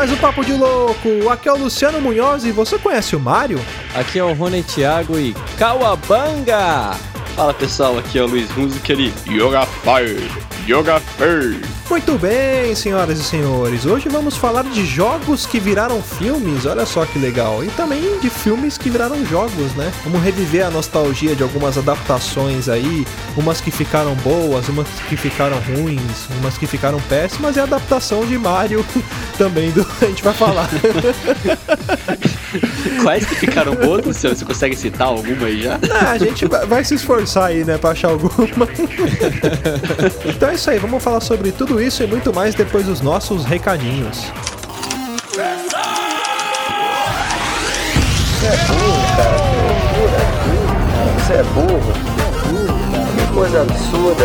mais um Papo de Louco. Aqui é o Luciano Munhoz e você conhece o Mario? Aqui é o Rony Thiago e Kawabanga! Fala pessoal, aqui é o Luiz Music Yoga Fire, Yoga Fire. Muito bem, senhoras e senhores. Hoje vamos falar de jogos que viraram filmes. Olha só que legal. E também de filmes que viraram jogos, né? Vamos reviver a nostalgia de algumas adaptações aí, umas que ficaram boas, umas que ficaram ruins, umas que ficaram péssimas e a adaptação de Mario também do a gente vai falar. Quais que ficaram boas, Luciano? Você consegue citar alguma aí já? Ah, a gente vai se esforçar aí, né, pra achar alguma. então é isso aí, vamos falar sobre tudo isso e muito mais depois dos nossos recadinhos. Você é burro, cara. Você é burro. Você é burro. Que coisa absurda.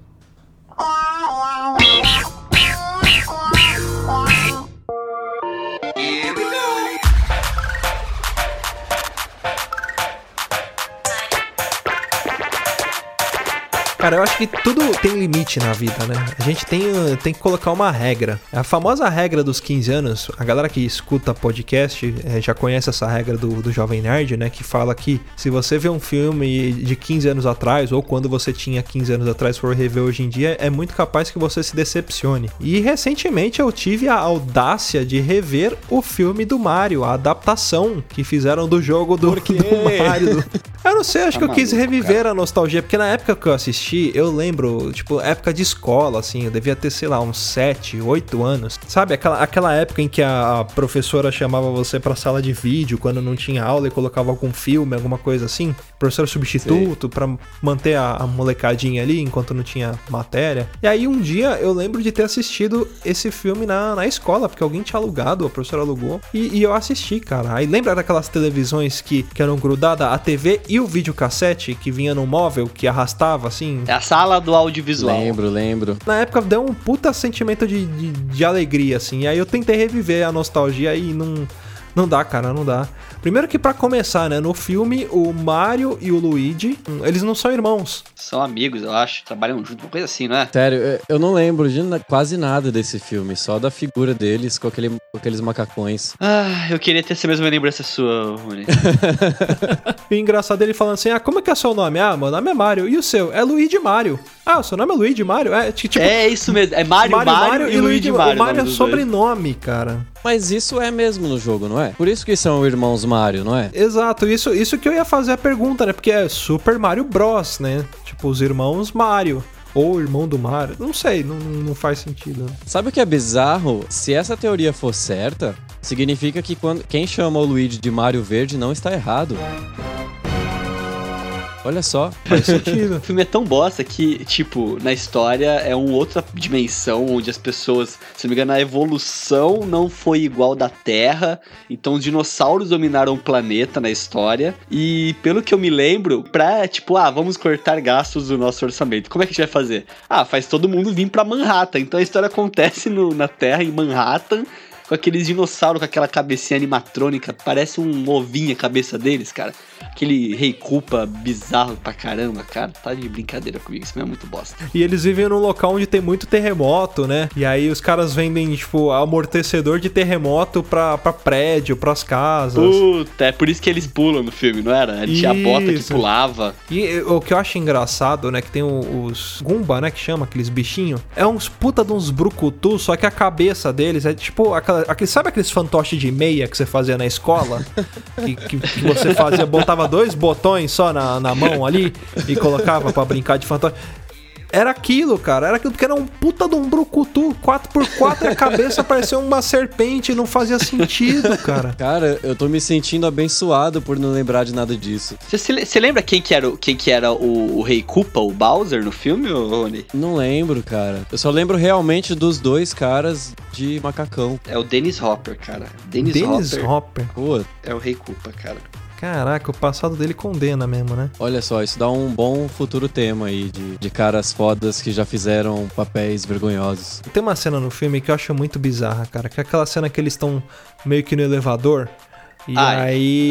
Cara, eu acho que tudo tem limite na vida, né? A gente tem, tem que colocar uma regra. A famosa regra dos 15 anos, a galera que escuta podcast é, já conhece essa regra do, do Jovem Nerd, né? Que fala que se você vê um filme de 15 anos atrás, ou quando você tinha 15 anos atrás for rever hoje em dia, é muito capaz que você se decepcione. E recentemente eu tive a audácia de rever o filme do Mario, a adaptação que fizeram do jogo do, do Mario. Eu não sei, acho tá que eu quis reviver cara. a nostalgia, porque na época que eu assisti, assisti, eu lembro, tipo, época de escola, assim, eu devia ter, sei lá, uns 7, 8 anos. Sabe, aquela, aquela época em que a, professora chamava você pra sala de vídeo quando não tinha aula e colocava algum filme, alguma coisa assim? Professor substituto para manter a, a, molecadinha ali enquanto não tinha matéria. E aí um dia eu lembro de ter assistido esse filme na, na escola, porque alguém tinha alugado, a professora alugou, e, e eu assisti, cara. Aí lembra daquelas televisões que, que eram grudadas, a TV e o videocassete que vinha no móvel, que arrastava assim, é a sala do audiovisual. Lembro, lembro. Na época deu um puta sentimento de, de, de alegria, assim. E aí eu tentei reviver a nostalgia e não. Não dá, cara, não dá. Primeiro que para começar, né, no filme o Mario e o Luigi, eles não são irmãos. São amigos, eu acho, trabalham junto, uma coisa assim, não é? Sério, eu não lembro de quase nada desse filme, só da figura deles com, aquele, com aqueles macacões. Ah, eu queria ter essa mesma lembrança sua, Rony. e o engraçado ele falando assim: "Ah, como é que é seu nome?" "Ah, meu nome é Mario." "E o seu?" "É Luigi Mario." "Ah, o seu nome é Luigi Mario?" É, tipo, é isso mesmo, é Mario, Mario, Mario, Mario e, e Luigi Mario. O Mario é sobrenome, cara. Mas isso é mesmo no jogo, não é? Por isso que são irmãos Mario, não é? Exato, isso, isso que eu ia fazer a pergunta, né? Porque é Super Mario Bros, né? Tipo, os irmãos Mario. Ou irmão do Mario. Não sei, não, não faz sentido. Sabe o que é bizarro? Se essa teoria for certa, significa que quando, quem chama o Luigi de Mario Verde não está errado. Olha só, faz sentido. o filme é tão bosta que, tipo, na história é uma outra dimensão onde as pessoas, se não me engano, a evolução não foi igual da Terra. Então os dinossauros dominaram o planeta na história. E pelo que eu me lembro, pra, tipo, ah, vamos cortar gastos do nosso orçamento. Como é que a gente vai fazer? Ah, faz todo mundo vir pra Manhattan. Então a história acontece no, na Terra, em Manhattan com aqueles dinossauros com aquela cabecinha animatrônica, parece um ovinho a cabeça deles, cara. Aquele rei culpa bizarro pra caramba, cara. Tá de brincadeira comigo, isso é muito bosta. E eles vivem num local onde tem muito terremoto, né? E aí os caras vendem, tipo, amortecedor de terremoto pra, pra prédio, pras casas. Puta, é por isso que eles pulam no filme, não era? Ele tinha a bota que pulava. E o que eu acho engraçado, né, que tem os Gumba, né, que chama aqueles bichinhos. É uns puta de uns brucutu, só que a cabeça deles é tipo aquela aquele, sabe aqueles fantoches de meia que você fazia na escola? que, que, que, você fazia, botava dois botões só na, na mão ali e colocava para brincar de fantoche. Era aquilo, cara. Era aquilo porque era um puta de um brucutu 4x4 e a cabeça parecia uma serpente. Não fazia sentido, cara. Cara, eu tô me sentindo abençoado por não lembrar de nada disso. Você lembra quem que era, o- quem que era o, o Rei Koopa, o Bowser, no filme, Rony? Não lembro, cara. Eu só lembro realmente dos dois caras de macacão. É o Dennis Hopper, cara. Dennis, Dennis Hopper Hopper. Pô, é o Rei Koopa, cara. Caraca, o passado dele condena mesmo, né? olha só, isso dá um bom futuro tema aí de, de caras fodas que já fizeram papéis vergonhosos. Tem uma cena no filme que eu acho muito bizarra, cara. Que é aquela cena que eles estão meio que no elevador. E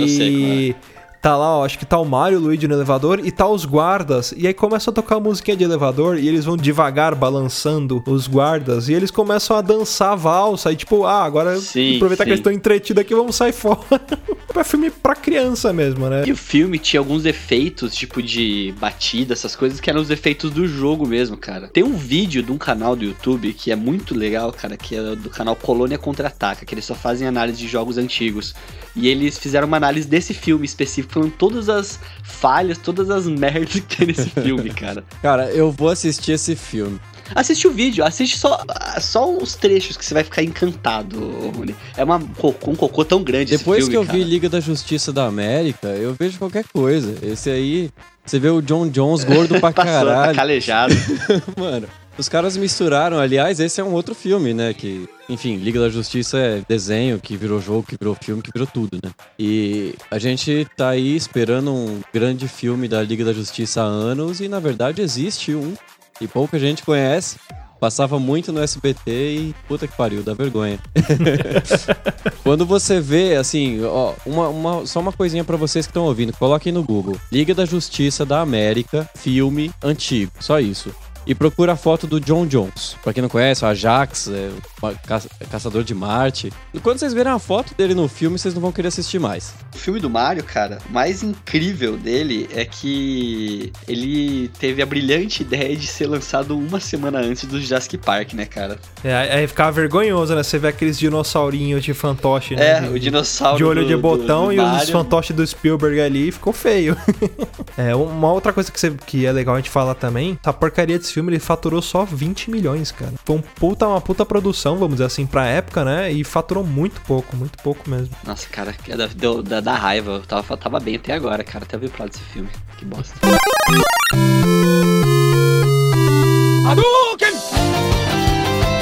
eu sei aí. Tá lá, ó, acho que tá o Mario e o Luigi no elevador e tá os guardas. E aí começa a tocar a musiquinha de elevador e eles vão devagar balançando os guardas. E eles começam a dançar a valsa. E tipo, ah, agora Sim, aproveitar que sim. eles estão entretidos aqui, vamos sair fora. é filme pra criança mesmo, né? E o filme tinha alguns efeitos, tipo de batida, essas coisas, que eram os efeitos do jogo mesmo, cara. Tem um vídeo de um canal do YouTube que é muito legal, cara, que é do canal Colônia Contra-Ataca, que eles só fazem análise de jogos antigos. E eles fizeram uma análise desse filme específico, falando todas as falhas, todas as merdas que tem nesse filme, cara. Cara, eu vou assistir esse filme. Assiste o vídeo, assiste só, só os trechos que você vai ficar encantado, Rony. É uma, um cocô tão grande Depois esse que eu filme, vi cara. Liga da Justiça da América, eu vejo qualquer coisa. Esse aí, você vê o John Jones gordo pra Passou, tá calejado. Mano, os caras misturaram. Aliás, esse é um outro filme, né? Que, enfim, Liga da Justiça é desenho, que virou jogo, que virou filme, que virou tudo, né? E a gente tá aí esperando um grande filme da Liga da Justiça há anos e, na verdade, existe um. E pouca gente conhece. Passava muito no SBT e puta que pariu, dá vergonha. Quando você vê, assim, ó, uma, uma- só uma coisinha pra vocês que estão ouvindo, coloquem no Google. Liga da Justiça da América, filme antigo, só isso. E procura a foto do John Jones. Pra quem não conhece, o Ajax, é, uma ca- caçador de Marte. E quando vocês verem a foto dele no filme, vocês não vão querer assistir mais. O filme do Mario, cara, o mais incrível dele é que ele teve a brilhante ideia de ser lançado uma semana antes do Jurassic Park, né, cara? É, aí ficava vergonhoso, né? Você vê aqueles dinossaurinhos de fantoche, né? É, de, o dinossauro de olho do- de do- botão do e os fantoches do Spielberg ali ficou feio. é, uma outra coisa que, você- que é legal a gente falar também, essa porcaria desse filme, ele faturou só 20 milhões, cara. Foi um puta, uma puta produção, vamos dizer assim, pra época, né? E faturou muito pouco, muito pouco mesmo. Nossa, cara, é da, deu- da, da raiva. Eu tava, tava bem até agora, cara. Até eu vi pro lado desse filme. Que bosta.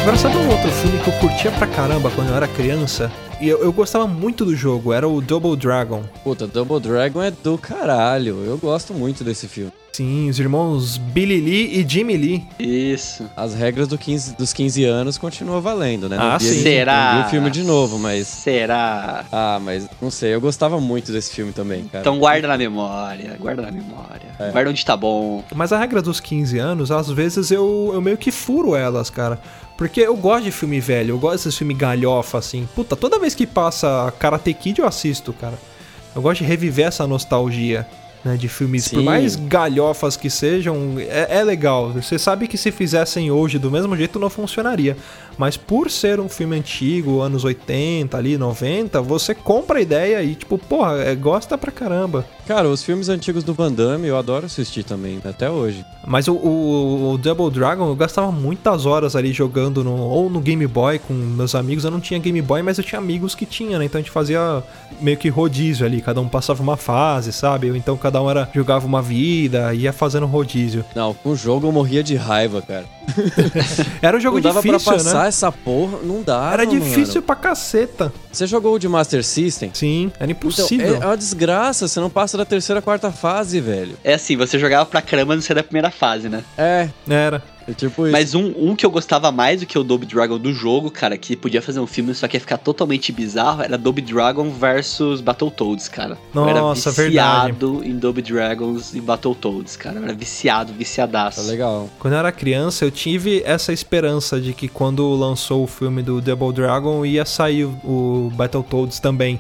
Agora, sabe um outro filme que eu curtia pra caramba quando eu era criança? E eu, eu gostava muito do jogo, era o Double Dragon. Puta, Double Dragon é do caralho. Eu gosto muito desse filme. Sim, os irmãos Billy Lee e Jimmy Lee. Isso. As regras do 15 dos 15 anos continuam valendo, né? Ah, vi- sim. Será? Não vi o filme de novo, mas. Será? Ah, mas não sei, eu gostava muito desse filme também, cara. Então guarda na memória, guarda na memória. É. Guarda onde tá bom. Mas a regra dos 15 anos, às vezes eu, eu meio que furo elas, cara. Porque eu gosto de filme velho, eu gosto desses filme galhofa, assim. Puta, toda vez que passa Karate Kid eu assisto, cara. Eu gosto de reviver essa nostalgia, né? De filmes, por Sim. mais galhofas que sejam, é, é legal. Você sabe que se fizessem hoje do mesmo jeito não funcionaria. Mas por ser um filme antigo, anos 80, ali, 90, você compra a ideia e, tipo, porra, é, gosta pra caramba. Cara, os filmes antigos do Van Damme eu adoro assistir também, até hoje. Mas o, o- o Double Dragon eu gastava muitas horas ali jogando no, ou no Game Boy com meus amigos. Eu não tinha Game Boy, mas eu tinha amigos que tinham, né? Então a gente fazia meio que rodízio ali. Cada um passava uma fase, sabe? Então cada um era, jogava uma vida, ia fazendo rodízio. Não, com o jogo eu morria de raiva, cara. Era um jogo não dava difícil, pra passar né? essa porra, não dava. Era difícil mano. pra caceta. Você jogou o de Master System? Sim, era Então, impossível. é, é uma desgraça, você não passa da terceira, quarta fase, velho. É assim, você jogava pra caramba no ser da primeira fase, né? É, Era. É tipo isso. Mas um, um que eu gostava mais do que o Double Dragon do jogo, cara, que podia fazer um filme, só que ia ficar totalmente bizarro, era Double Dragon versus Battletoads, cara. eu era Nossa, viciado em Double Dragons e Battletoads, cara. Eu era viciado, Tá viciadaço. legal. Quando eu era criança, eu tive essa esperança de que quando lançou o filme do Double Dragon ia sair o Battletoads também.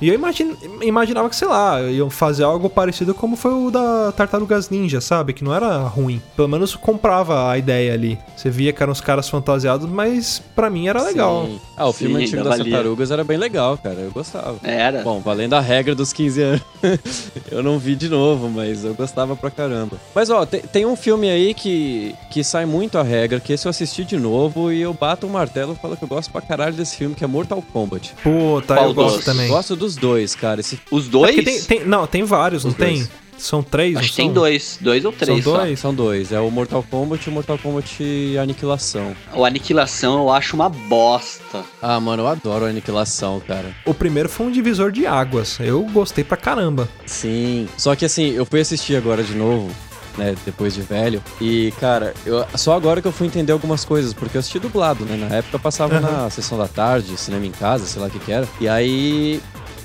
E eu imagine, imaginava que, sei lá, iam fazer algo parecido como foi o da Tartarugas Ninja, sabe? Que não era ruim. Pelo menos comprava a ideia ali. Você via que eram os caras fantasiados, mas pra mim era legal. Sim. Ah, o filme Sim, antigo ainda das valia. tartarugas era bem legal, cara. Eu gostava. Era. Bom, valendo a regra dos 15 anos. eu não vi de novo, mas eu gostava pra caramba. Mas ó, te- tem um filme aí que, que sai muito a regra, que esse eu assisti de novo e eu bato o martelo e falo que eu gosto pra caralho desse filme, que é Mortal Kombat. Puta, Qual eu gosto também. Gosto dos dois, cara. Esse Os É dois? tem, tem- não, tem vários, Os não tem? dois. São três, Acho que tem são? dois. Dois ou três São só. dois? São dois, é o Mortal Kombat e o Mortal Kombat Aniquilação. O Aniquilação eu acho uma bosta. Ah, mano, eu adoro a Aniquilação, cara. O primeiro foi um divisor de águas. Eu gostei pra caramba. Sim. Só que assim, eu fui assistir agora de novo, né, depois de velho. E, cara, eu, só agora que eu fui entender algumas coisas, porque eu assisti dublado, né? Na época eu passava na sessão da tarde, cinema em casa, sei lá o que que era. E aí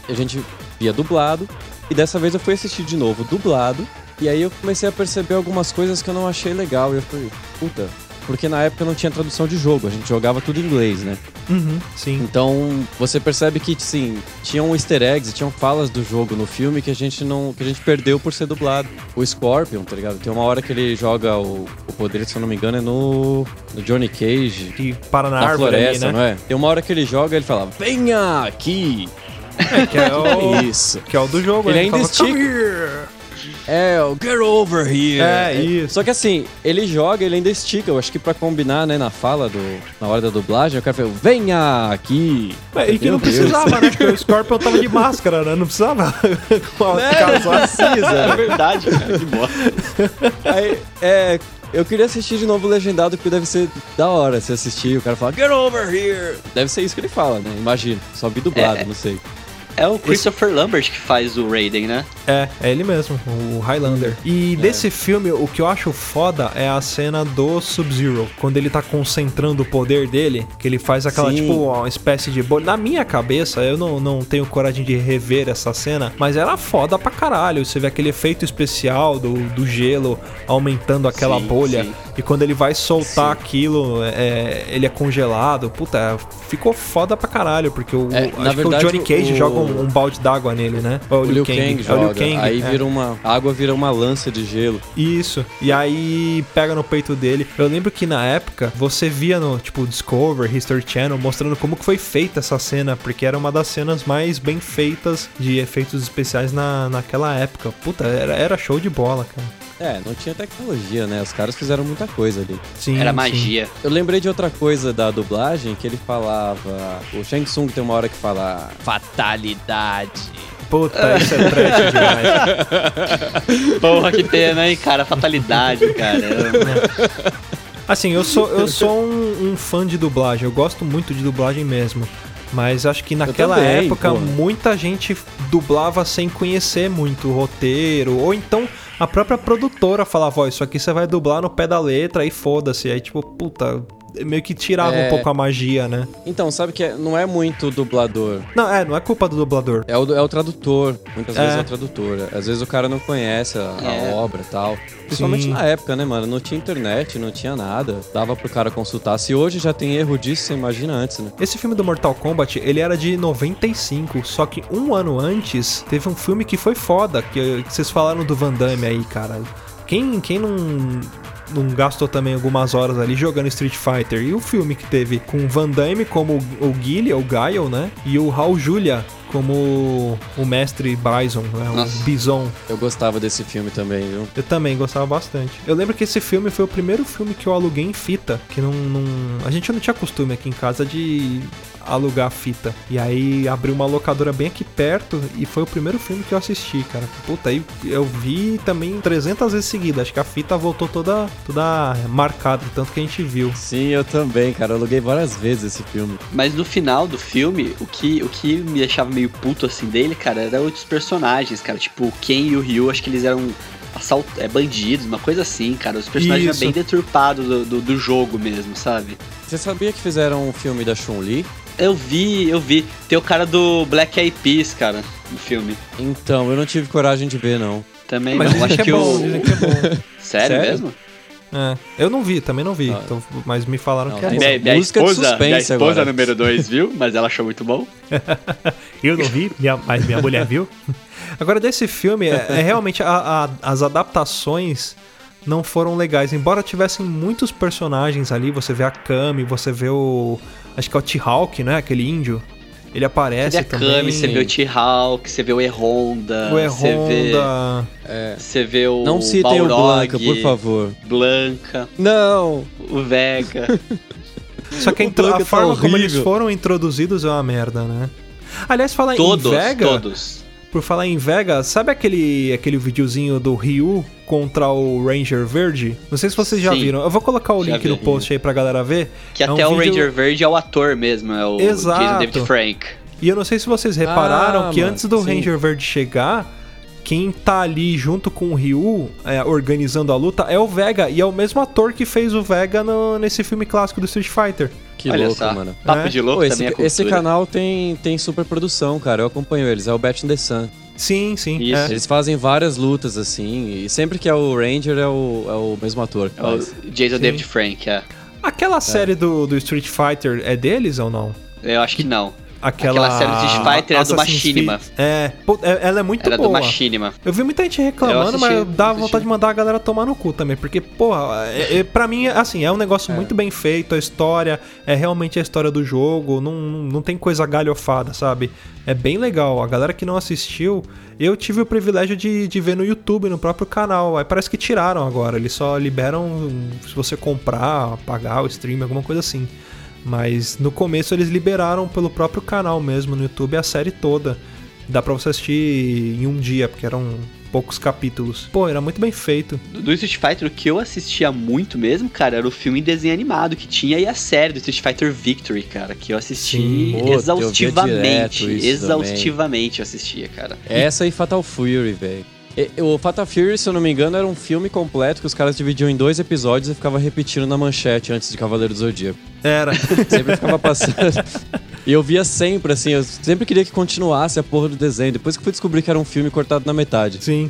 a gente via dublado. E dessa vez eu fui assistir de novo dublado. E aí eu comecei a perceber algumas coisas que eu não achei legal. E eu falei, puta. Porque na época não tinha tradução de jogo, a gente jogava tudo em inglês, né? Uhum, sim. Então, você percebe que, sim, tinham easter eggs, tinham falas do jogo no filme que a gente não. que a gente perdeu por ser dublado. O Scorpion, tá ligado? Tem uma hora que ele joga o, o poder, se eu não me engano, é no. no Johnny Cage. Que para na, Na árvore floresta, ali, não né? é? Tem uma hora que ele joga ele fala: Venha aqui! É, que é o, Isso. que é o do jogo. Ele né? ainda fala, estica. É, o Get Over Here! É, isso. Só que assim, ele joga, ele ainda estica. Eu acho que pra combinar, né, na fala do. na hora da dublagem, o cara fala: Venha aqui! É, E que não Deus. precisava, né? Porque o Scorpion tava de máscara, né? Não precisava casar. É verdade, cara. Que bosta. Aí, é. Eu queria assistir de novo o Legendado, porque deve ser da hora se assistir. O cara fala, get over here! Deve ser isso que ele fala, né? Imagino. Só vi dublado, É. não sei. É o Christopher Lambert que faz o Raiden, né? É, é ele mesmo, o Highlander. E desse filme, o que eu acho foda é a cena do Sub-Zero. Quando ele tá concentrando o poder dele, que ele faz aquela, Sim. tipo, uma espécie de bolha. Na minha cabeça, eu não, não tenho coragem de rever essa cena, mas era foda pra caralho. Você vê aquele efeito especial do, do gelo aumentando aquela Sim, bolha. sim. E quando ele vai soltar aquilo, é, ele é congelado. Puta, ficou foda pra caralho, porque o, É, acho na que verdade, o Johnny Cage o- joga um, um balde d'água nele, né? Ou O Liu Kang, É o joga, Liu Kang. aí é. vira uma... A água vira uma lança de gelo. Isso. E aí pega no peito dele. Eu lembro que na época você via no tipo Discover, History Channel mostrando como que foi feita essa cena, porque era uma das cenas mais bem feitas de efeitos especiais na, naquela época. Puta, era, era show de bola, cara. É, não tinha tecnologia, né? Os caras fizeram muita coisa ali. Sim, Era sim. magia. Eu lembrei de outra coisa da dublagem, que ele falava... O Shang Tsung tem uma hora que fala... Fatalidade. Puta, isso é trash demais. Porra, que pena, hein, cara? Fatalidade, caramba. Assim, eu sou, eu sou um, um fã de dublagem, eu gosto muito de dublagem mesmo. Mas acho que naquela também, época pô. muita gente dublava sem conhecer muito o roteiro, ou então a própria produtora falava, ó, isso aqui você vai dublar no pé da letra e foda-se. Aí tipo, puta, meio que tirava É. um pouco a magia, né? Então, sabe que é- não é muito dublador. Não, é, não é culpa do dublador. É o, é o tradutor. Muitas É. vezes é o tradutor. Às vezes o cara não conhece a, a É. obra e tal. Principalmente Sim. na época, né, mano? Não tinha internet, não tinha nada. Dava pro cara consultar. Se hoje já tem erro disso, você imagina antes, né? Esse filme do Mortal Kombat, ele era de 95, só que um ano antes teve um filme que foi foda, que, que vocês falaram do Van Damme aí, cara. Quem, quem não, não gastou também algumas horas ali jogando Street Fighter? E o filme que teve com o Van Damme como o, o Guile, o Guile, né? E o Raul Julia como o mestre Bison, né? o Nossa. Bison. Eu gostava desse filme também, viu? Eu também gostava bastante. Eu lembro que esse filme foi o primeiro filme que eu aluguei em fita, que não, não- a gente não tinha costume aqui em casa de alugar fita. E aí abriu uma locadora bem aqui perto e foi o primeiro filme que eu assisti, cara. Puta, aí eu vi também 300 vezes seguidas. Acho que a fita voltou toda toda marcada, tanto que a gente viu. Sim, eu também, cara. Eu aluguei várias vezes esse filme. Mas no final do filme, o que, o que me deixava meio puto assim dele, cara, eram outros personagens, cara. Tipo, o Ken e o Ryu, acho que eles eram assalt... é, bandidos, uma coisa assim, cara. Os personagens Isso. eram bem deturpados do, do, do jogo mesmo, sabe? Você sabia que fizeram um filme da Chun-Li? Eu vi, eu vi. Tem o cara do Black Eyed Peas, cara, no filme. Então, eu não tive coragem de ver, não. Também Mas não. dizem Acho que que, é bom, o. dizem que é bom. Sério, Sério? mesmo? É, eu não vi, também não vi, Não. então- mas me falaram Não, que é bom. Minha, minha música de esposa, suspense minha esposa agora. número 2, viu? Mas ela achou muito bom. Eu não vi, minha- mas minha mulher viu. Agora, desse filme, é, é realmente a- a- as adaptações não foram legais. Embora tivessem muitos personagens ali, você vê a Kami, você vê o. Acho que é o T-Hawk, né? Aquele índio. Ele Você aparece vê a também. Kami, você vê o T-Hawk, você vê o E-Honda, o você vê, E-Honda. você vê o Não citem o Balrog, Blanca, por favor. Blanca, Não! o Vega. Só que a, O intro- a tá forma como eles foram introduzidos é uma merda, né? Aliás, falar todos, em Vega, todos. Por falar em Vega, sabe aquele, aquele videozinho do Ryu contra o Ranger Verde? Não sei se vocês já Sim. viram. Eu vou colocar o Já link no vi. post aí pra galera ver. Que É um até o vídeo- Ranger Verde é o ator mesmo, é o Exato. Jason David Frank. E eu não sei se vocês repararam Ah, que mano, antes do sim. Ranger Verde chegar, quem tá ali junto com o Ryu, é, organizando a luta, é o Vega. E é o mesmo ator que fez o Vega no- nesse filme clássico do Street Fighter. Que Olha louco, só, mano. papo É. de louco Pô, esse, também é esse canal tem, tem super produção, cara. Eu acompanho eles. É o in the Sun. Sim, sim. Isso. é. Eles fazem várias lutas, assim. E sempre que é o Ranger, é o, é o mesmo ator. É o. Jason Sim. David Frank, é. Aquela série do, do Street Fighter é deles ou não? Eu acho que não. Aquela, Aquela série do Street Fighter é do Machinima. É, é- ela é muito Era do boa. Machinima. Eu vi muita gente reclamando, Eu mas assisti, dá assisti. vontade de mandar a galera tomar no cu também. Porque, porra, é, é, pra mim, assim, é um negócio muito bem feito, a história é realmente a história do jogo, não, não tem coisa galhofada, sabe? É bem legal. A galera que não assistiu, eu tive o privilégio de, de ver no YouTube, no próprio canal. Aí parece que tiraram agora, eles só liberam se você comprar, pagar o stream, alguma coisa assim. Mas no começo eles liberaram pelo próprio canal mesmo no YouTube a série toda. Dá pra você assistir em um dia, porque eram poucos capítulos. Pô, era muito bem feito. Do do Street Fighter, o que eu assistia muito mesmo, cara, era o filme em desenho animado que tinha e a série do Street Fighter Victory, cara, que eu assisti Sim. Puta, eu exaustivamente. Exaustivamente eu assistia, cara. Essa e Fatal Fury, velho. E- O Fatal Fury, se eu não me engano, era um filme completo que os caras dividiam em dois episódios e ficava repetindo na manchete antes de Cavaleiro do Zodíaco. Era. Sempre ficava passando. E eu via sempre, assim, eu sempre queria que continuasse a porra do desenho. Depois que fui descobrir que era um filme cortado na metade. Sim.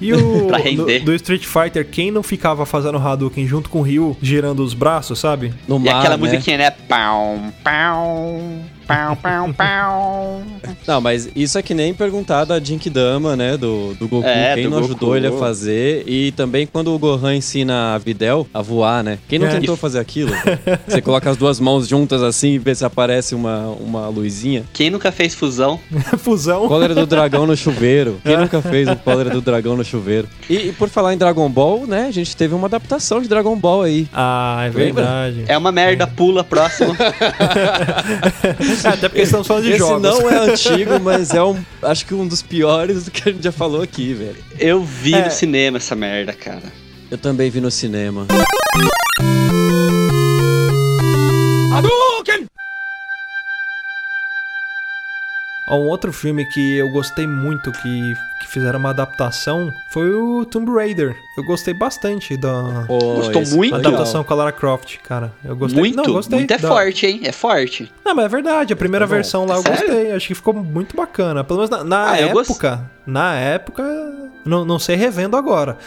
E o Pra do, render. do Street Fighter, quem não ficava fazendo Hadouken junto com o Ryu, girando os braços, sabe? No E mar, aquela né? musiquinha, né? Pau, pau, pau, pau, pau. Não, mas isso é que nem perguntar da Jinkidama, né? Do, do Goku. É, Quem do não Goku. ajudou ele a fazer. E também quando o Gohan ensina a Videl a voar, né? Quem não É. tentou fazer aquilo? Você coloca as duas mãos juntas assim e vê se aparece uma, uma luzinha. Quem nunca fez fusão? Fusão. Cólera do dragão no chuveiro. Quem nunca fez o cólera do dragão no chuveiro? E, e por falar em Dragon Ball, né? A gente teve uma adaptação de Dragon Ball aí. Ah, é Lembra? verdade. É uma merda, pula, próximo. É, até porque estamos falando de Esse jogos. não é antigo, mas é um. Acho que um dos piores do que a gente já falou aqui, velho. Eu vi É. no cinema essa merda, cara. Eu também vi no cinema. Ó, Um outro filme que eu gostei muito que, que fizeram uma adaptação foi o Tomb Raider. Eu gostei bastante da Gostou muito? adaptação com a Lara Croft, cara. Eu gostei. muito, não, gostei muito é da- forte, hein? É forte. Não, mas é verdade. A primeira Tá versão lá eu Sério? gostei. Acho que ficou muito bacana. Pelo menos na, na Ah, eu gost- época. Na época. Não, não sei revendo agora.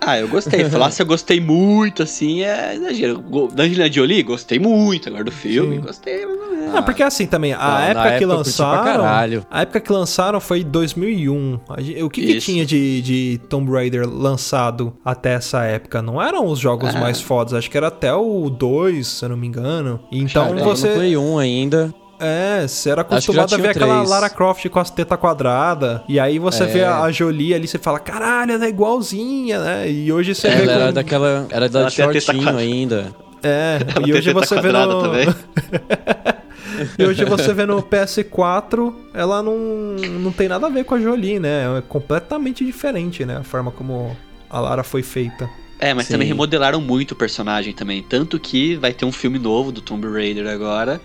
Ah, eu gostei. Falar se eu gostei muito, assim, é exagero. Da Angelina Jolie, gostei muito. Agora do filme, Sim. gostei. mais ou menos. Não, porque assim também, a Não, na época que curti pra lançaram. caralho. A época que lançaram foi 2001. A gen- O que, que tinha de, de Tomb Raider lançado até essa época? Não eram os jogos Ah. mais fodas, acho que era até o 2, se eu não me engano. Então Cara, eu você. Play 1 ainda. É, você era que acostumado a ver aquela três. Lara Croft com as tetas quadradas. E aí você É. vê a, a Jolie ali, você fala, caralho, ela é igualzinha, né? E hoje você vê Ela era com... daquela. Era da shortinho ainda. É, Ela e hoje você vê no... também. E hoje você vê no PS4, ela não, não tem nada a ver com a Jolie, né? É completamente diferente, né? A forma como a Lara foi feita. É, mas Sim. também remodelaram muito o personagem também. Tanto que vai ter um filme novo do Tomb Raider agora.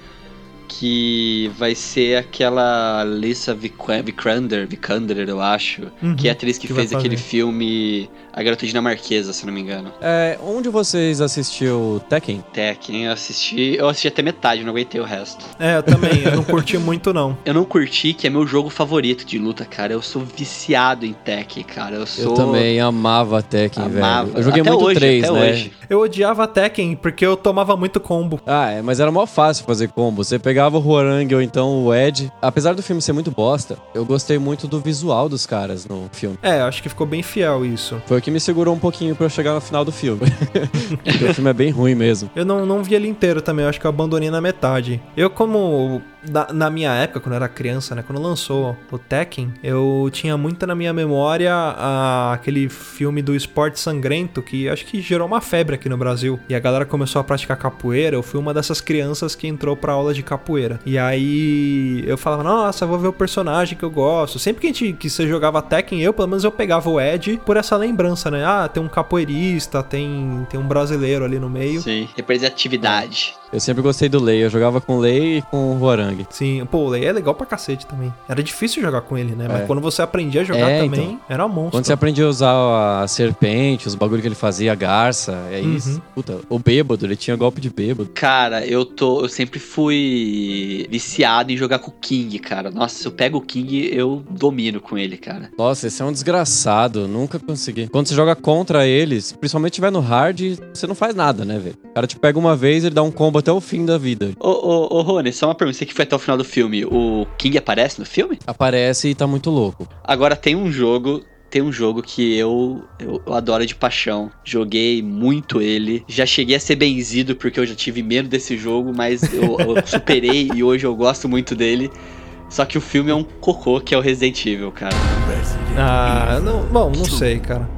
que vai ser aquela Lisa Vik- Vikander, Vikander, eu acho, Uhum, que é a atriz que, que fez aquele filme A Garota Dinamarquesa, se não me engano. É, onde vocês assistiu Tekken? Tekken, eu assisti, eu assisti até metade, não aguentei o resto. É, eu também. Eu não curti muito, não. Eu não curti, que é meu jogo favorito de luta, cara. Eu sou viciado em Tekken, cara. Eu sou. Eu também amava Tekken, amava. velho. Eu joguei até muito hoje, 3, até né? hoje. Eu odiava Tekken porque eu tomava muito combo. Ah, é, mas era mó fácil fazer combo. Você pegava o Huarang ou então o Ed. Apesar do filme ser muito bosta, eu gostei muito do visual dos caras no filme. É, acho que ficou bem fiel isso. Foi o que me segurou um pouquinho eu chegar no final do filme. O filme é bem ruim mesmo. Eu não, não vi ele inteiro também, eu acho que eu abandonei na metade. Eu, como na, na minha época, quando eu era criança, né? Quando lançou o Tekken, eu tinha muito na minha memória a- aquele filme do esporte sangrento que acho que gerou uma febre aqui no Brasil. E a galera começou a praticar capoeira. Eu fui uma dessas crianças que entrou pra aula de capoeira. E aí eu falava, nossa, vou ver o personagem que eu gosto. Sempre que a gente que você jogava Tekken, eu, pelo menos, eu pegava o Ed por essa lembrança, né? Ah, tem um capoeirista, tem, tem um brasileiro ali no meio. Sim, representatividade. Eu sempre gostei do Lei. Eu jogava com o Lei e com o Sim, pô, o Lei é legal pra cacete também. Era difícil jogar com ele, né? Mas É. quando você aprendia a jogar É, também, então. era um monstro. Quando você aprendia a usar a serpente, os bagulho que ele fazia, a garça, é isso. Uhum. Puta, o bêbado, ele tinha golpe de bêbado. Cara, eu tô. Eu sempre fui viciado em jogar com o King, cara. Nossa, se eu pego o King, eu domino com ele, cara. Nossa, esse é um desgraçado, nunca consegui. Quando você joga contra eles, principalmente tiver no hard, você não faz nada, né, velho? O cara te pega uma vez, ele dá um combo até o fim da vida. Ô, ô, ô Rony, só uma pergunta. Você que foi até o final do filme. O King aparece no filme? Aparece e tá muito louco. Agora tem um jogo. Tem um jogo que eu, eu, eu adoro de paixão. Joguei muito ele. Já cheguei a ser benzido porque eu já tive medo desse jogo, mas eu, eu superei e hoje eu gosto muito dele. Só que o filme é um cocô que é o Resident Evil, cara. Ah, não, bom, não sei, cara.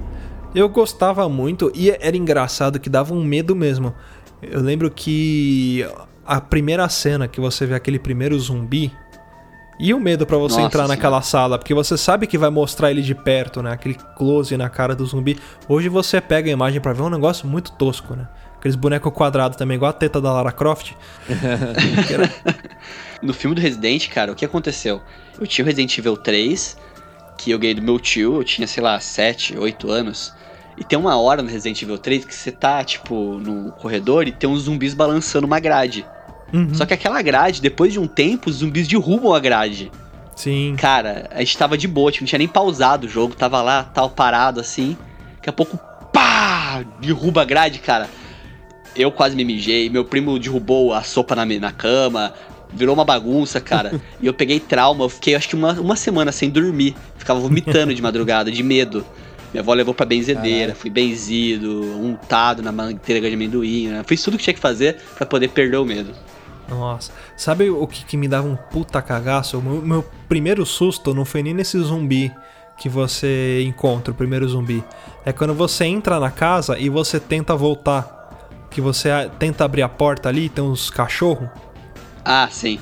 Eu gostava muito e era engraçado que dava um medo mesmo. Eu lembro que a primeira cena que você vê aquele primeiro zumbi e o medo pra você Nossa entrar naquela sala, porque você sabe que vai mostrar ele de perto, né? Aquele close na cara do zumbi. Hoje você pega a imagem pra ver um negócio muito tosco, né? Aqueles bonecos quadrados também, igual a teta da Lara Croft. No filme do Resident, cara, o que aconteceu? Eu tinha o Resident Evil 3, que eu ganhei do meu tio, eu tinha, sei lá, 7, 8 anos. E tem uma hora no Resident Evil 3 que você tá, tipo, no corredor e tem uns zumbis balançando uma grade. Uhum. Só que aquela grade, depois de um tempo, os zumbis derrubam a grade. Sim. Cara, a gente tava de boa, tipo, não tinha nem pausado o jogo, tava lá, tal, parado assim. Daqui a pouco, pá! Derruba a grade, cara. Eu quase me mijei, meu primo derrubou a sopa na, na cama, virou uma bagunça, cara. e eu peguei trauma, eu fiquei acho que uma, uma semana sem dormir. Ficava vomitando de madrugada, de medo. Minha avó levou pra benzedeira, Caralho. fui benzido, untado na manteiga de amendoim, né? Fiz tudo que tinha que fazer pra poder perder o medo. Nossa, sabe o que, que me dava um puta cagaço? O meu, meu primeiro susto não foi nem nesse zumbi que você encontra, o primeiro zumbi. É quando você entra na casa e você tenta voltar. Que você tenta abrir a porta ali, tem uns cachorros. Ah, sim.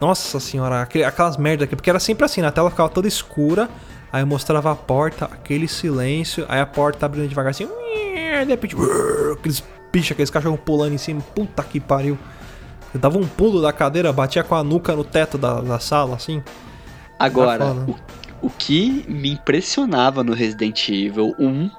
Nossa senhora, aquelas merda aqui. Porque era sempre assim, na tela ficava toda escura. Aí eu mostrava a porta, aquele silêncio. Aí a porta abrindo devagarzinho. De repente, aqueles bichos, aqueles cachorros pulando em cima. Puta que pariu. Eu dava um pulo da cadeira, batia com a nuca no teto da, da sala, assim. Agora, o, o que me impressionava no Resident Evil 1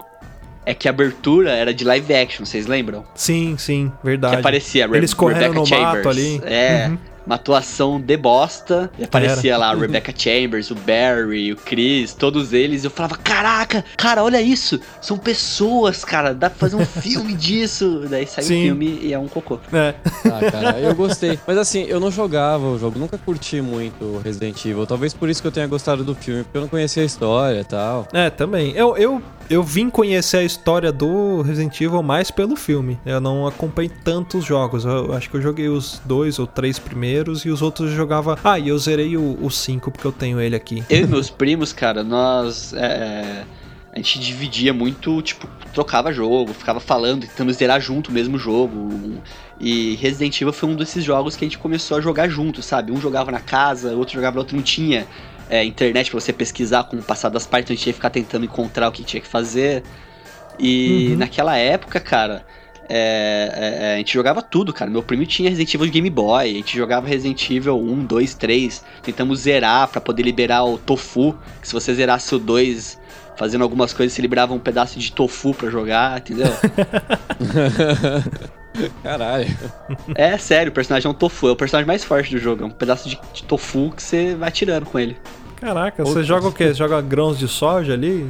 é que a abertura era de live action, vocês lembram? Sim, sim, verdade. Que aparecia Re Eles correndo Rebecca no Chambers. mato ali. É. Uhum. Uma atuação de bosta. E aparecia lá a Rebecca Chambers, o Barry, o Chris, todos eles. Eu falava, caraca, cara, olha isso. São pessoas, cara. Dá pra fazer um filme disso. Daí sai o Sim. filme e é um cocô. É. Ah, cara, eu gostei. Mas assim, eu não jogava o jogo, nunca curti muito Resident Evil. Talvez por isso que eu tenha gostado do filme, porque eu não conhecia a história e tal. É, também. Eu, eu, eu vim conhecer a história do Resident Evil mais pelo filme. Eu não acompanhei tantos jogos. Eu acho que eu joguei os dois ou três primeiros e os outros eu jogava. Ah, e eu zerei o 5 porque eu tenho ele aqui. Eu e meus primos, cara, nós. é, a gente dividia muito, tipo, trocava jogo, ficava falando, tentando zerar junto o mesmo jogo. E Resident Evil foi um desses jogos que a gente começou a jogar junto, sabe? Um jogava na casa, outro jogava outro, não tinha é, internet pra você pesquisar com o passar das partes, então a gente ia ficar tentando encontrar o que tinha que fazer. E Uhum. naquela época, cara, é, é, é, a gente jogava tudo, cara. Meu primo tinha Resident Evil de Game Boy, a gente jogava Resident Evil 1, 2, 3. Tentamos zerar pra poder liberar o tofu. Que se você zerasse o 2 fazendo algumas coisas, você liberava um pedaço de tofu pra jogar, entendeu? Caralho. é sério, o personagem é um tofu, é o personagem mais forte do jogo. É um pedaço de, de tofu que você vai tirando com ele. Caraca, você joga o quê? Você joga grãos de soja ali?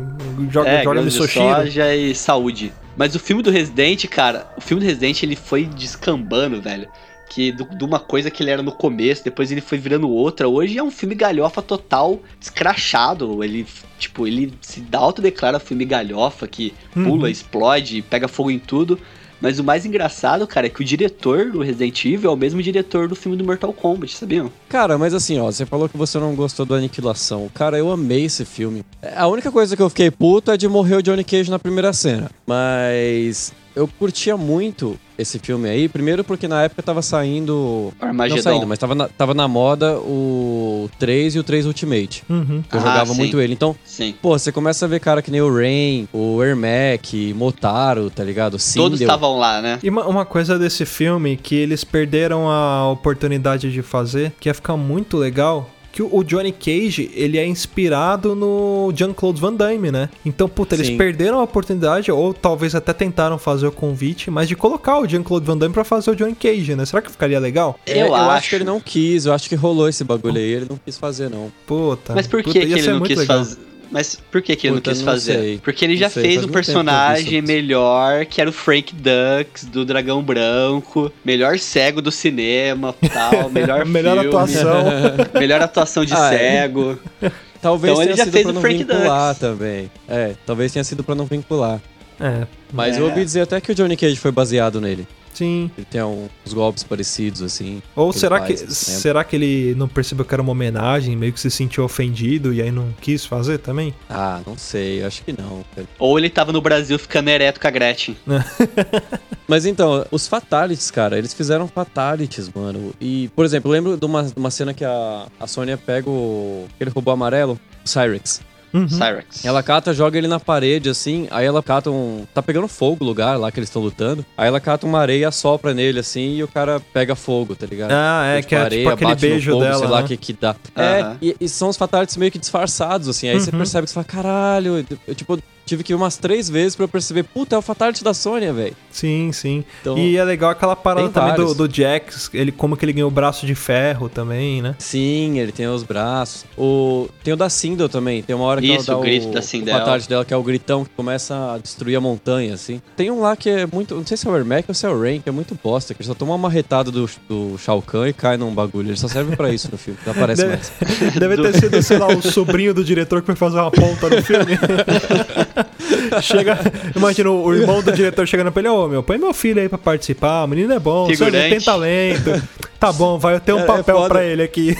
Joga, é, joga grãos de soja e saúde. Mas o filme do Resident, cara, o filme do Resident ele foi descambando, velho. Que de uma coisa que ele era no começo, depois ele foi virando outra. Hoje é um filme galhofa total, escrachado. Ele, tipo, ele se autodeclara filme galhofa, que pula, uhum. explode, pega fogo em tudo. Mas o mais engraçado, cara, é que o diretor do Resident Evil é o mesmo diretor do filme do Mortal Kombat, sabiam? Cara, mas assim, ó, você falou que você não gostou do Aniquilação. Cara, eu amei esse filme. A única coisa que eu fiquei puto é de morrer o Johnny Cage na primeira cena. Mas eu curtia muito esse filme aí, primeiro porque na época tava saindo. Armagedon. Não saindo, mas tava na, tava na moda o 3 e o 3 Ultimate. Uhum. Eu ah, jogava sim. muito ele. Então, sim. pô, você começa a ver cara que nem o Rain, o Ermac, Motaro, tá ligado? Sindel. Todos estavam lá, né? E uma, uma coisa desse filme que eles perderam a oportunidade de fazer, que ia ficar muito legal, que o Johnny Cage, ele é inspirado no Jean-Claude Van Damme, né? Então, puta, eles Sim. perderam a oportunidade, ou talvez até tentaram fazer o convite, mas de colocar o Jean-Claude Van Damme pra fazer o Johnny Cage, né? Será que ficaria legal? Eu, eu acho. acho. que ele não quis, eu acho que rolou esse bagulho aí, ele não quis fazer, não. Puta. Mas por que, que ele não quis fazer? Mas por que, que ele Puta, não quis fazer? Sei. Porque ele já sei, fez um personagem melhor, que era o Frank Dux, do Dragão Branco, melhor cego do cinema, tal, melhor Melhor atuação. melhor atuação de ah, é? cego. É. Talvez então, tenha ele já sido fez pra não Frank vincular Dux. também. É, talvez tenha sido pra não vincular. É. Mas é. eu ouvi dizer até que o Johnny Cage foi baseado nele. Sim. Ele tem uns golpes parecidos, assim. Ou que será que, será que ele não percebeu que era uma homenagem, meio que se sentiu ofendido e aí não quis fazer também? Ah, não sei, acho que não. Ou ele tava no Brasil ficando ereto com a Gretchen. Mas então, os Fatalities, cara, eles fizeram Fatalities, mano. E, por exemplo, eu lembro de uma, uma cena que a, a Sônia pega o. aquele robô amarelo, o Cyrex. Uhum. Cyrex. Ela cata, joga ele na parede, assim. Aí ela cata um. Tá pegando fogo o lugar lá que eles estão lutando. Aí ela cata uma areia, sopra nele, assim, e o cara pega fogo, tá ligado? Ah, é, então, tipo, que é areia, tipo aquele beijo fogo, dela. Sei né? lá o que que dá. Uhum. É, e, e, são os fatalities meio que disfarçados, assim. Aí uhum. você percebe que você fala, caralho. Eu, tipo, tive que ir umas três vezes para perceber, puta, é o Fatality da Sônia, velho. Sim, sim. Então, e é legal aquela parada também do, do, Jax, ele, como que ele ganhou o braço de ferro também, né? Sim, ele tem os braços. O, tem o da Sindel também, tem uma hora que Isso, ela dá o, grito o, da Sindel. o Fatality dela, que é o gritão que começa a destruir a montanha, assim. Tem um lá que é muito, não sei se é o Ermac ou se é o Rain, que é muito bosta, que ele só toma uma marretada do, do Shao Kahn e cai num bagulho. Ele só serve para isso no filme, não aparece deve, mais. Deve ter sido, sei lá, o sobrinho do diretor que foi fazer uma ponta no filme. chega, imagina o irmão do diretor chegando pra ele, ô oh, meu, põe meu filho aí pra participar, o menino é bom, ele tem talento. Tá bom, vai, eu tenho um é, papel é pra ele aqui.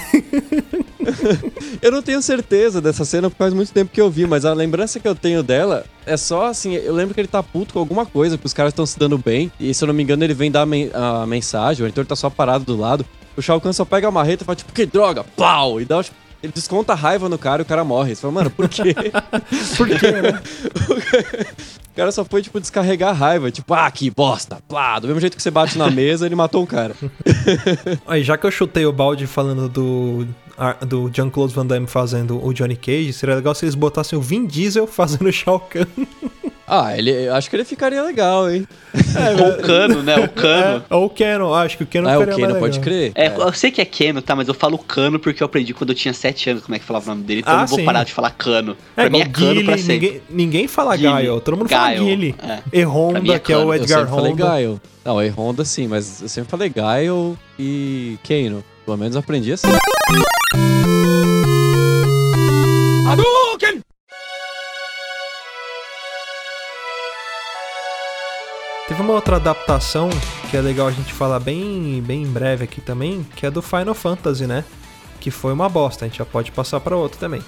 eu não tenho certeza dessa cena porque faz muito tempo que eu vi, mas a lembrança que eu tenho dela é só assim, eu lembro que ele tá puto com alguma coisa, que os caras estão se dando bem, e se eu não me engano ele vem dar a mensagem, o editor tá só parado do lado, o Shao Kahn só pega a marreta e fala tipo, que droga, pau, e dá tipo, ele desconta a raiva no cara e o cara morre. Você fala, mano, por quê? por quê, né? o cara só foi, tipo, descarregar a raiva. Tipo, ah, que bosta. Plá, do mesmo jeito que você bate na mesa, ele matou um cara. Aí, já que eu chutei o balde falando do do Jean-Claude Van Damme fazendo o Johnny Cage, seria legal se eles botassem o Vin Diesel fazendo o Shao Kahn. Ah, ele, acho que ele ficaria legal, hein? É, ou o Cano, né? O Cano. É, ou o Keno, acho que o Keno ah, ficaria o Keno, pode crer. É, é, eu sei que é Keno, tá? Mas eu falo Cano porque eu aprendi quando eu tinha 7 anos como é que falava o nome dele, então ah, eu não vou sim. parar de falar Cano. É, pra mim é Cano Guile, pra sempre. Ninguém, ninguém fala Gaio, todo mundo fala Guile. É. E Honda, é que é o Edgar eu Honda. Eu falei Gaio. Não, e Honda sim, mas eu sempre falei Gaio e Keno. Pelo menos aprendi assim. Hadouken! Teve uma outra adaptação que é legal a gente falar bem, bem em breve aqui também, que é do Final Fantasy, né? Que foi uma bosta, a gente já pode passar para outro também.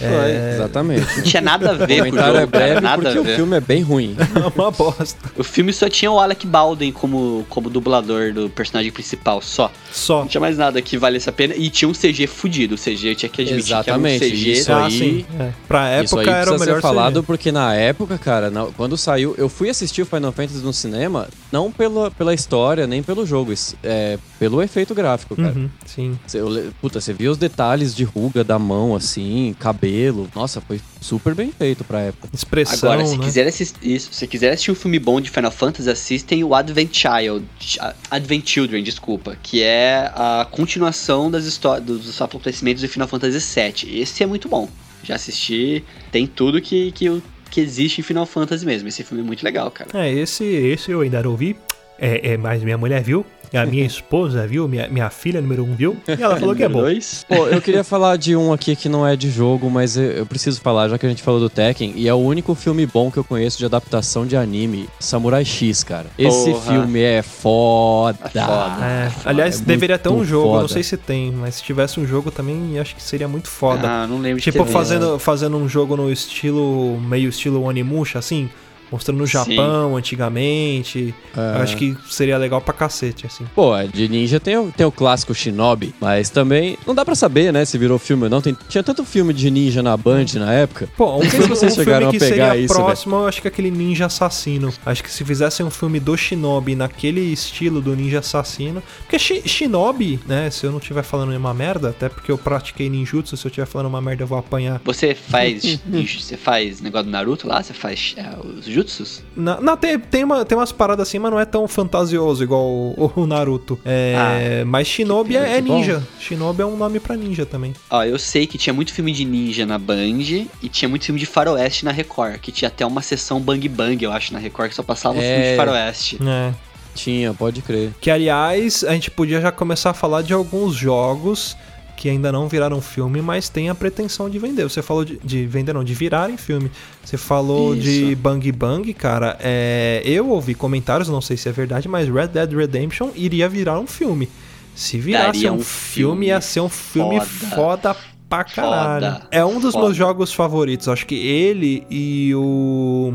É... Exatamente. Não tinha nada a ver com o jogo, é breve cara, nada porque o filme é bem ruim. É uma bosta. O filme só tinha o Alec Baldwin como, como dublador do personagem principal, só. Só. Não tinha mais nada que valesse a pena. E tinha um CG fudido. O CG, eu tinha que admitir Exatamente. que era um CG. Isso ah, aí, sim. É. Pra época isso aí era o melhor ser falado CG. porque na época, cara, quando saiu... Eu fui assistir o Final Fantasy no cinema Não pela, pela história, nem pelo jogo, é pelo efeito gráfico, cara. Uhum, sim. Eu puta, você viu os detalhes de ruga da mão, assim, cabelo. Nossa, foi super bem feito pra época. Expressão, Agora, se né? quiser assistir isso, se quiser assistir um filme bom de Final Fantasy, assistem o Advent Child, Advent Children, desculpa, que é a continuação das histórias dos acontecimentos de Final Fantasy VII. Esse é muito bom. Já assisti, tem tudo que, que, o- que existe em Final Fantasy mesmo. Esse filme é muito legal, cara. É, esse, esse eu ainda não vi. É, é, mas minha mulher viu. A minha esposa viu. Minha, minha filha número um viu. E ela falou que é bom. dois. Pô, eu queria falar de um aqui que não é de jogo, mas eu, eu preciso falar, já que a gente falou do Tekken, e é o único filme bom que eu conheço de adaptação de anime, Samurai X, cara. Esse Porra. filme é foda. É foda. É, aliás, É deveria ter um jogo. Não foda. sei se tem, mas se tivesse um jogo também, acho que seria muito foda. Ah, não lembro de Tipo, ter fazendo, fazendo um jogo no estilo. meio estilo Onimusha, assim. Mostrando o Sim. Japão antigamente. É. Eu acho que seria legal pra cacete, assim. Pô, de ninja tem o, tem o clássico Shinobi, mas também não dá pra saber, né, se virou filme ou não. Tem, tinha tanto filme de ninja na Band na época. Pô, um Não sei se filme, vocês um chegaram filme que a pegar seria isso, próximo, eu acho que é aquele Ninja Assassino. Acho que se fizessem um filme do Shinobi naquele estilo do Ninja Assassino. Porque Shi- Shinobi, né? Se eu não estiver falando nenhuma merda, até porque eu pratiquei ninjutsu, se eu estiver falando uma merda eu vou apanhar. Você faz. você faz negócio do Naruto lá? Você faz é, os jutsus? Na- Não, tem, tem, uma, tem umas paradas assim, mas não é tão fantasioso igual o, o Naruto. É, mas Shinobi é, é bom. ninja. Shinobi é um nome pra ninja também. Ó, eu sei que tinha muito filme de ninja na Band e tinha muito filme de faroeste na Record, que tinha até uma sessão Bang Bang, eu acho, na Record, que só passava É. filme de faroeste. É. Tinha, pode crer. Que, aliás, a gente podia já começar a falar de alguns jogos que ainda não viraram filme, mas tem a pretensão de vender. Você falou de, de vender, não, de virarem filme. Você falou Isso. de Bang Bang, cara. É, eu ouvi comentários, não sei se é verdade, mas Red Dead Redemption iria virar um filme. Se virasse um, um filme, ia ser um filme foda, foda. pra caralho. Foda. É um dos Foda. meus jogos favoritos. Acho que ele e o.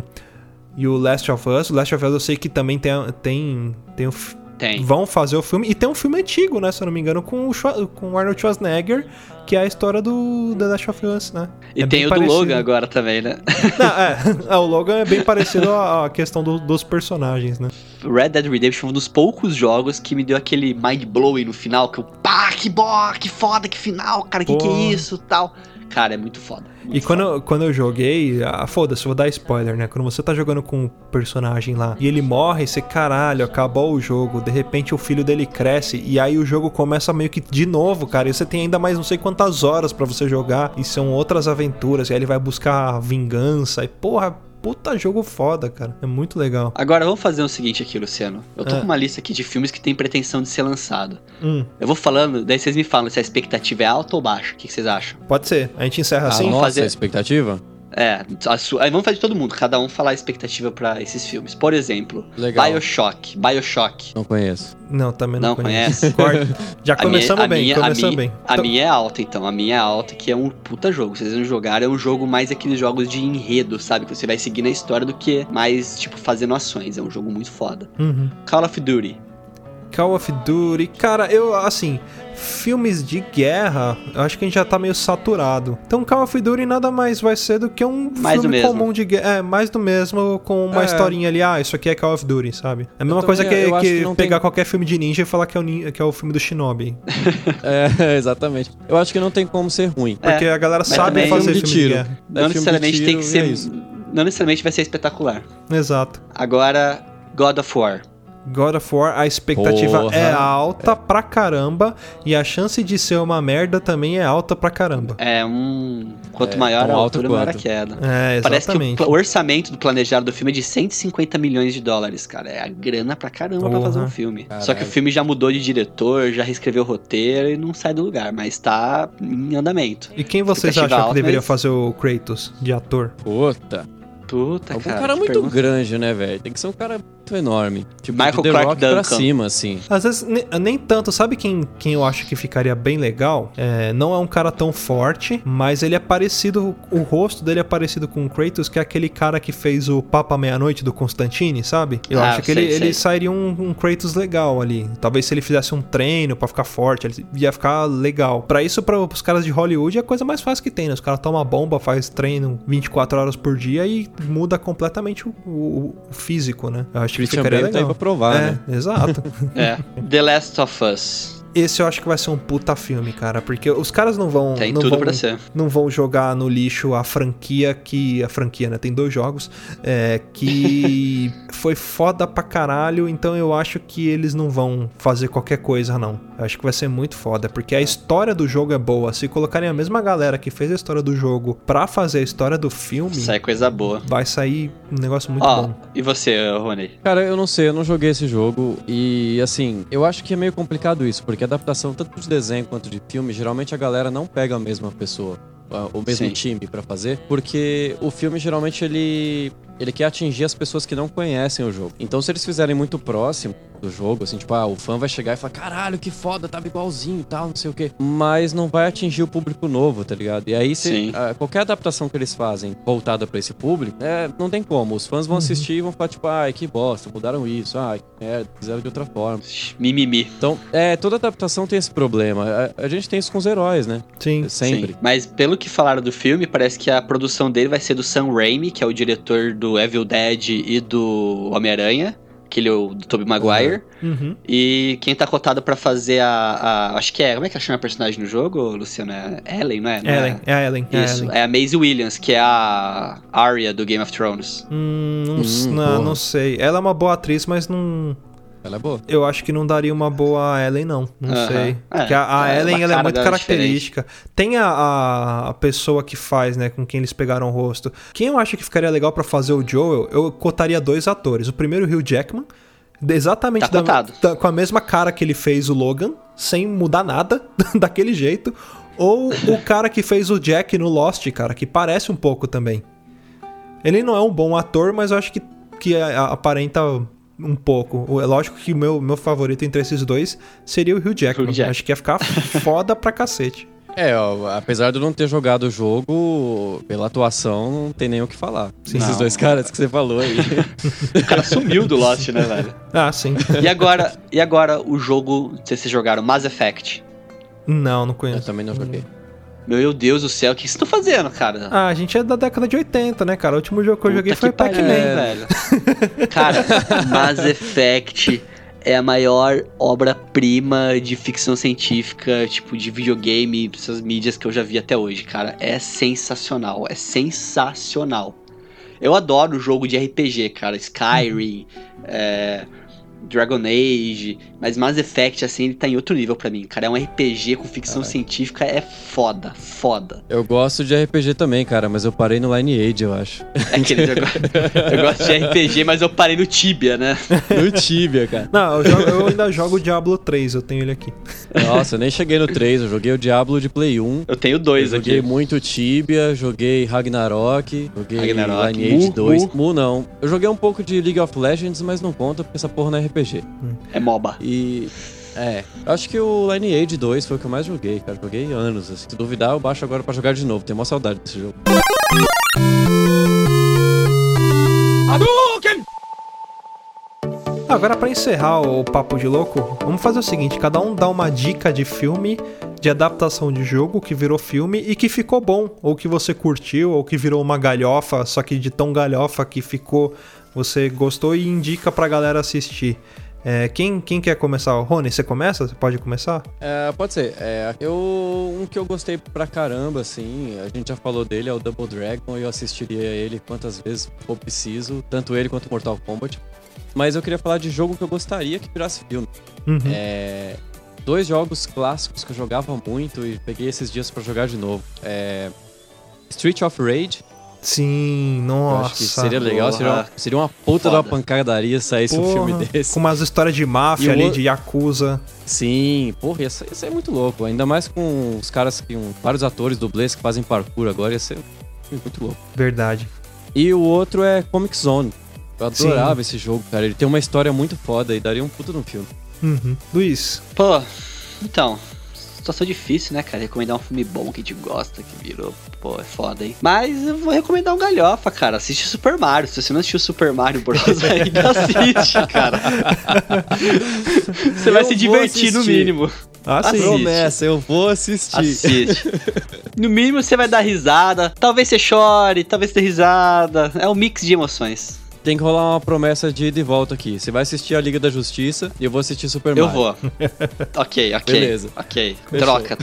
E o Last of Us. O Last of Us eu sei que também tem, tem, tem o, Tem. vão fazer o filme. E tem um filme antigo, né? Se eu não me engano, com o, Schwa- com o Arnold Schwarzenegger, que é a história do The Last of Us, né? E É tem o parecido. do Logan agora também, né? Não, é, é, o Logan é bem parecido à questão do- dos personagens, né? Red Dead Redemption foi um dos poucos jogos que me deu aquele mind blowing no final, que eu, pá, que bó, que foda, que final, cara, que que Pô. é isso, tal. Cara, é muito foda. E muito quando, foda. eu- quando eu joguei, ah, foda-se, vou dar spoiler, né? Quando você tá jogando com um personagem lá e ele morre, você, caralho, acabou o jogo. De repente o filho dele cresce e aí o jogo começa meio que de novo, cara. E você tem ainda mais não sei quantas horas pra você jogar e são outras aventuras. E aí ele vai buscar vingança e, porra, puta jogo foda, cara. É muito legal. Agora vamos fazer o seguinte aqui, Luciano. Eu tô Ah. com uma lista aqui de filmes que tem pretensão de ser lançado. Hum, Eu vou falando, daí vocês me falam se a expectativa é alta ou baixa. O que, que vocês acham? pode ser. A gente encerra a assim? vamos nossa fazer- expectativa? É, a sua- aí vamos fazer de todo mundo, cada um falar a expectativa pra esses filmes. Por exemplo, Legal. Bioshock. Bioshock. Não conheço. Não, também não, Não conheço. Corta. Já A começamos bem, minha- começamos a minha, bem. A Então- minha é alta, então. A minha é alta, que é um puta jogo. Se vocês não jogaram, é um jogo mais aqueles jogos de enredo, sabe? Que você vai seguir na história do que mais, tipo, fazendo ações. É um jogo muito foda. Uhum. Call of Duty. Call of Duty, cara, eu assim, filmes de guerra, eu acho que a gente já tá meio saturado. Então Call of Duty nada mais vai ser do que um Mais do filme mesmo. comum de guerra, é, mais do mesmo com uma É. historinha ali, ah, isso aqui é Call of Duty, sabe? É a mesma também- coisa que, acho que que não pegar tem- qualquer filme de ninja e falar que é o, nin- que é o filme do Shinobi. É, exatamente. Eu acho que não tem como ser ruim. É, Porque a galera sabe fazer Filme filme de de, tiro. guerra. Não filme de necessariamente tem tiro que e ser. é isso. não necessariamente vai ser espetacular. Exato. Agora, God of War. God of War, a expectativa Porra. é alta pra caramba e a chance de ser uma merda também é alta pra caramba. É um. Quanto É, maior a altura, maior a queda. É, Parece que o, exatamente. orçamento do planejado do filme é de 150 milhões de dólares, cara. É a grana pra caramba pra Porra. fazer um filme. Caralho. Só que o filme já mudou de diretor, já reescreveu o roteiro e não sai do lugar, mas tá em andamento. E quem vocês acham que deveria mas- fazer o Kratos de ator? Puta. Puta, Algum cara. cara, que muito pergunta. grande, né, velho? Tem que ser um cara muito enorme. Tipo, Michael de The Clark Rock pra Duncan. cima, assim. Às vezes, ne- nem tanto. Sabe quem, quem eu acho que ficaria bem legal? É, não é um cara tão forte, mas ele é parecido. O rosto dele é parecido com o Kratos, que é aquele cara que fez o Papa Meia-Noite do Constantine, sabe? Eu Ah, acho que sei, ele, ele sei. sairia um, um Kratos legal ali. Talvez se ele fizesse um treino pra ficar forte, ele ia ficar legal. Pra isso, para os caras de Hollywood, é a coisa mais fácil que tem, né? Os caras tomam bomba, faz treino 24 horas por dia e muda completamente o, o- o físico, né? Eu acho Christian Bale tá aí pra provar, é, né? exato. É. The Last of Us. Esse eu acho que vai ser um puta filme, cara, porque os caras não vão Tem não tudo vão, pra ser. não vão jogar no lixo a franquia que a franquia, né, tem dois jogos, é, que foi foda pra caralho, então eu acho que eles não vão fazer qualquer coisa não. Eu acho que vai ser muito foda, porque a história do jogo é boa. Se colocarem a mesma galera que fez a história do jogo pra fazer a história do filme, Sai coisa boa. vai sair um negócio muito Ó, bom. e você, Rony? Cara, eu não sei, eu não joguei esse jogo e assim, eu acho que é meio complicado isso, porque adaptação tanto de desenho quanto de filme, geralmente a galera não pega a mesma pessoa, o mesmo Sim. time pra fazer, porque o filme geralmente ele ele quer atingir as pessoas que não conhecem o jogo. Então se eles fizerem muito próximo do jogo, assim, tipo, ah, o fã vai chegar e falar, caralho, que foda, tava igualzinho e tal, não sei o quê. Mas não vai atingir o público novo, tá ligado? E aí, se, Sim. ah, qualquer adaptação que eles fazem voltada pra esse público, é, não tem como. Os fãs vão assistir e vão falar, tipo, ai, que bosta, mudaram isso, ai, merda, fizeram de outra forma. Mimimi. Então, é, toda adaptação tem esse problema. A, a gente tem isso com os heróis, né? Sim. Sempre. Sim. Mas pelo que falaram do filme, parece que a produção dele vai ser do Sam Raimi, que é o diretor do Evil Dead e do Homem-Aranha. Aquele o do Tobey Maguire. Uhum. E quem tá cotado pra fazer a, a- Acho que é. Como é que ela chama a personagem no jogo, Luciano? É Ellen, não é? Não Ellen, é a Ellen, é a Isso, Ellen. é a Maisie Williams, que é a Arya do Game of Thrones. Hum, não, Hum, não, não sei. Ela é uma boa atriz, mas não. Ela é boa. Eu acho que não daria uma boa Ellen, não. Não sei. É, Porque a, a é, Ellen ela é muito dela característica. Tem a, a, a pessoa que faz, né? Com quem eles pegaram o rosto. Quem eu acho que ficaria legal pra fazer o Joel, eu cotaria dois atores. O primeiro, o Hugh Jackman. Exatamente Tá da- da- com a mesma cara que ele fez o Logan, sem mudar nada, daquele jeito. Ou o cara que fez o Jack no Lost, cara, que parece um pouco também. Ele não é um bom ator, mas eu acho que, que a- a- aparenta um pouco. O- É lógico que o meu, meu favorito entre esses dois seria o Hugh Jackman. Hugh Jackman. Acho que ia ficar foda pra cacete. É, ó, apesar de eu não ter jogado o jogo, pela atuação, não tem nem o que falar. Sim. Esses Não. dois caras que você falou aí. O cara sumiu do Lost, né, velho? Ah, sim. E agora, e agora o jogo, se vocês jogaram, Mass Effect. não, não eu conheço. também não joguei. Meu Deus do céu, o que vocês estão fazendo, cara? Ah, a gente é da década de 80, né, cara? O último jogo que eu Puta joguei foi Pac-Man. velho. Cara, Mass Effect é a maior obra-prima de ficção científica, tipo, de videogame, essas mídias que eu já vi até hoje, cara. É sensacional, é sensacional. Eu adoro jogo de RPG, cara. Skyrim, é, Dragon Age, mas Mass Effect, assim, ele tá em outro nível pra mim, cara. É um RPG com ficção Caralho. científica, é foda, foda. Eu gosto de RPG também, cara, mas eu parei no Lineage, eu acho. É aquele jogo. Eu gosto de RPG, mas eu parei no Tibia, né? No Tibia, cara. Não, eu, jogo- eu ainda jogo o Diablo 3, eu tenho ele aqui. Nossa, eu nem cheguei no 3, eu joguei o Diablo de Play 1. Eu tenho Eu dois joguei aqui. muito Tibia, joguei Ragnarok, joguei Ragnarok. Lineage Mu, 2. Mu. Mu não. Eu joguei um pouco de League of Legends, mas não conta porque essa porra não é RPG. É MOBA. E. É, acho que o Lineage 2 foi o que eu mais joguei, cara. Joguei anos. assim. Se duvidar, eu baixo agora pra jogar de novo. Tenho maior saudade desse jogo. Agora, pra encerrar o papo de louco, vamos fazer o seguinte: cada um dá uma dica de filme, de adaptação de jogo que virou filme e que ficou bom, ou que você curtiu, ou que virou uma galhofa, só que de tão galhofa que ficou, você gostou e indica pra galera assistir. É, quem, quem quer começar? Rony, você começa? Você pode começar? É, pode ser. É, eu, um que eu gostei pra caramba, assim, a gente já falou dele, é o Double Dragon, e eu assistiria ele quantas vezes for preciso, tanto ele quanto Mortal Kombat. Mas eu queria falar de jogo que eu gostaria que virasse filme. Uhum. É, dois jogos clássicos que eu jogava muito e peguei esses dias pra jogar de novo. É, Street of Rage, Sim, eu nossa. acho que seria legal, seria uma, seria uma puta de uma Foda. pancadaria saísse um Porra, filme desse. Com umas histórias de máfia E o ali, outro- de Yakuza. Sim, porra, ia ser, ia ser muito louco. Ainda mais com os caras que. Um, vários atores dublês que fazem parkour agora, ia ser muito louco. Verdade. E o outro é Comic Zone. Eu Sim. adorava esse jogo, cara. Ele tem uma história muito foda e daria um puta no filme. Uhum. Luiz. Pô, então. Situação difícil, né, cara? Recomendar um filme bom que a gente gosta, que virou. Pô, é foda, hein? Mas eu vou recomendar um galhofa, cara. Assiste Super Mario. Se você não assistiu Super Mario Bros. ainda assiste, cara. Você vai Eu se vou divertir no mínimo. Ah. Assiste. Promessa, eu vou assistir. Assiste. No mínimo você vai dar risada. Talvez você chore, talvez você dê risada. É um mix de emoções. Tem que rolar uma promessa de ir de volta aqui. Você vai assistir a Liga da Justiça e eu vou assistir Super Eu Mario. vou. ok, ok. Beleza. Ok. Fechou. Troca.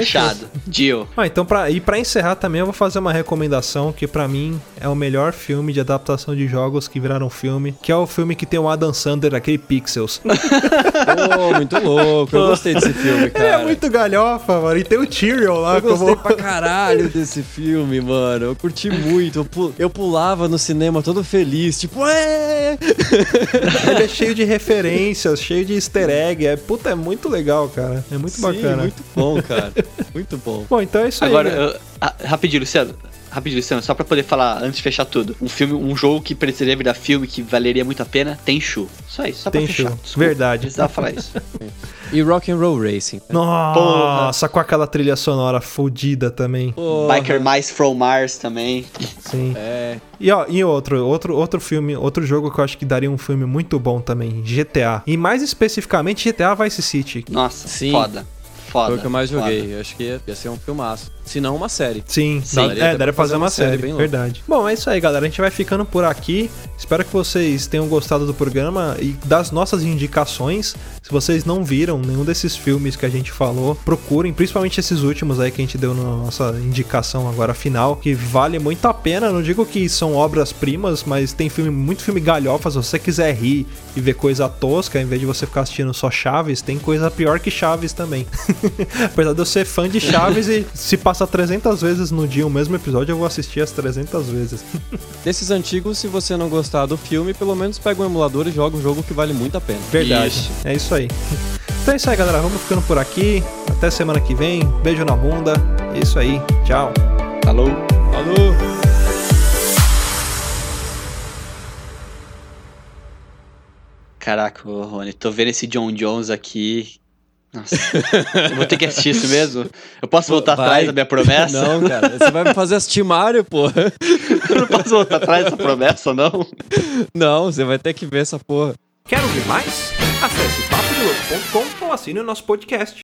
Fechado. Deal. Ah, então pra, e pra encerrar também eu vou fazer uma recomendação que pra mim é o melhor filme de adaptação de jogos que viraram filme, que é o filme que tem o Adam Sandler, aquele Pixels. Pô, muito louco. Eu gostei desse filme, cara. é muito galhofa, mano. E tem o Tyrion lá Eu gostei como... pra caralho desse filme, mano. Eu curti muito. Eu pulava no cinema todo feliz, tipo, é! Ele é cheio de referências, cheio de easter egg. É, puta, é muito legal, cara. É muito Sim, bacana. muito bom, cara. Muito bom. Bom, então é isso Agora, aí. né? eu- ah, rapidinho, Luciano. Rapidinho, Luciano, só pra poder falar antes de fechar tudo. Um filme, um jogo que precisaria virar filme, que valeria muito a pena, tem Shu. Só isso, só pra Tem fechar. Shu. Desculpa, Verdade. Precisava falar isso. E Rock and Roll Racing. Nossa, com aquela trilha sonora fodida também. Porra. Biker Mice from Mars também. Sim. É. E ó, e outro, outro, outro filme, outro jogo que eu acho que daria um filme muito bom também, GTA. E mais especificamente GTA Vice City. Nossa, Sim. foda. Foda. Foi o que eu mais foda. joguei. Eu acho que ia, ia ser um filmaço. Se não, uma série. Sim, Sim. Daria é, daria pra fazer uma série, bem louca. verdade. Bom, é isso aí, galera. A gente vai ficando por aqui. Espero que vocês tenham gostado do programa e das nossas indicações. Se vocês não viram nenhum desses filmes que a gente falou, procurem, principalmente esses últimos aí que a gente deu na nossa indicação agora final, que vale muito a pena. Não digo que são obras-primas, mas tem filme, muito filme galhofa. Se você quiser rir e ver coisa tosca, em vez de você ficar assistindo só Chaves, tem coisa pior que Chaves também. Apesar de eu ser fã de Chaves e se passa 300 vezes no dia o mesmo episódio, eu vou assistir as 300 vezes. Desses antigos, se você não gostar do filme, pelo menos pega um emulador e joga um jogo que vale muito a pena. Verdade. Isso. É isso aí. Então é isso aí, galera. Vamos ficando por aqui. Até semana que vem. Beijo na bunda. É isso aí. Tchau. Falou. Falou! Caraca, Rony, tô vendo esse John Jones aqui. Nossa. eu vou ter que assistir isso mesmo? Eu posso voltar Vai. atrás da minha promessa? Não, cara. Você vai me fazer assistir Mario, porra. eu não posso voltar atrás dessa promessa, não. Não, você vai ter que ver essa porra. Quer ouvir mais? Acesse papodelouco.com ou assine o nosso podcast.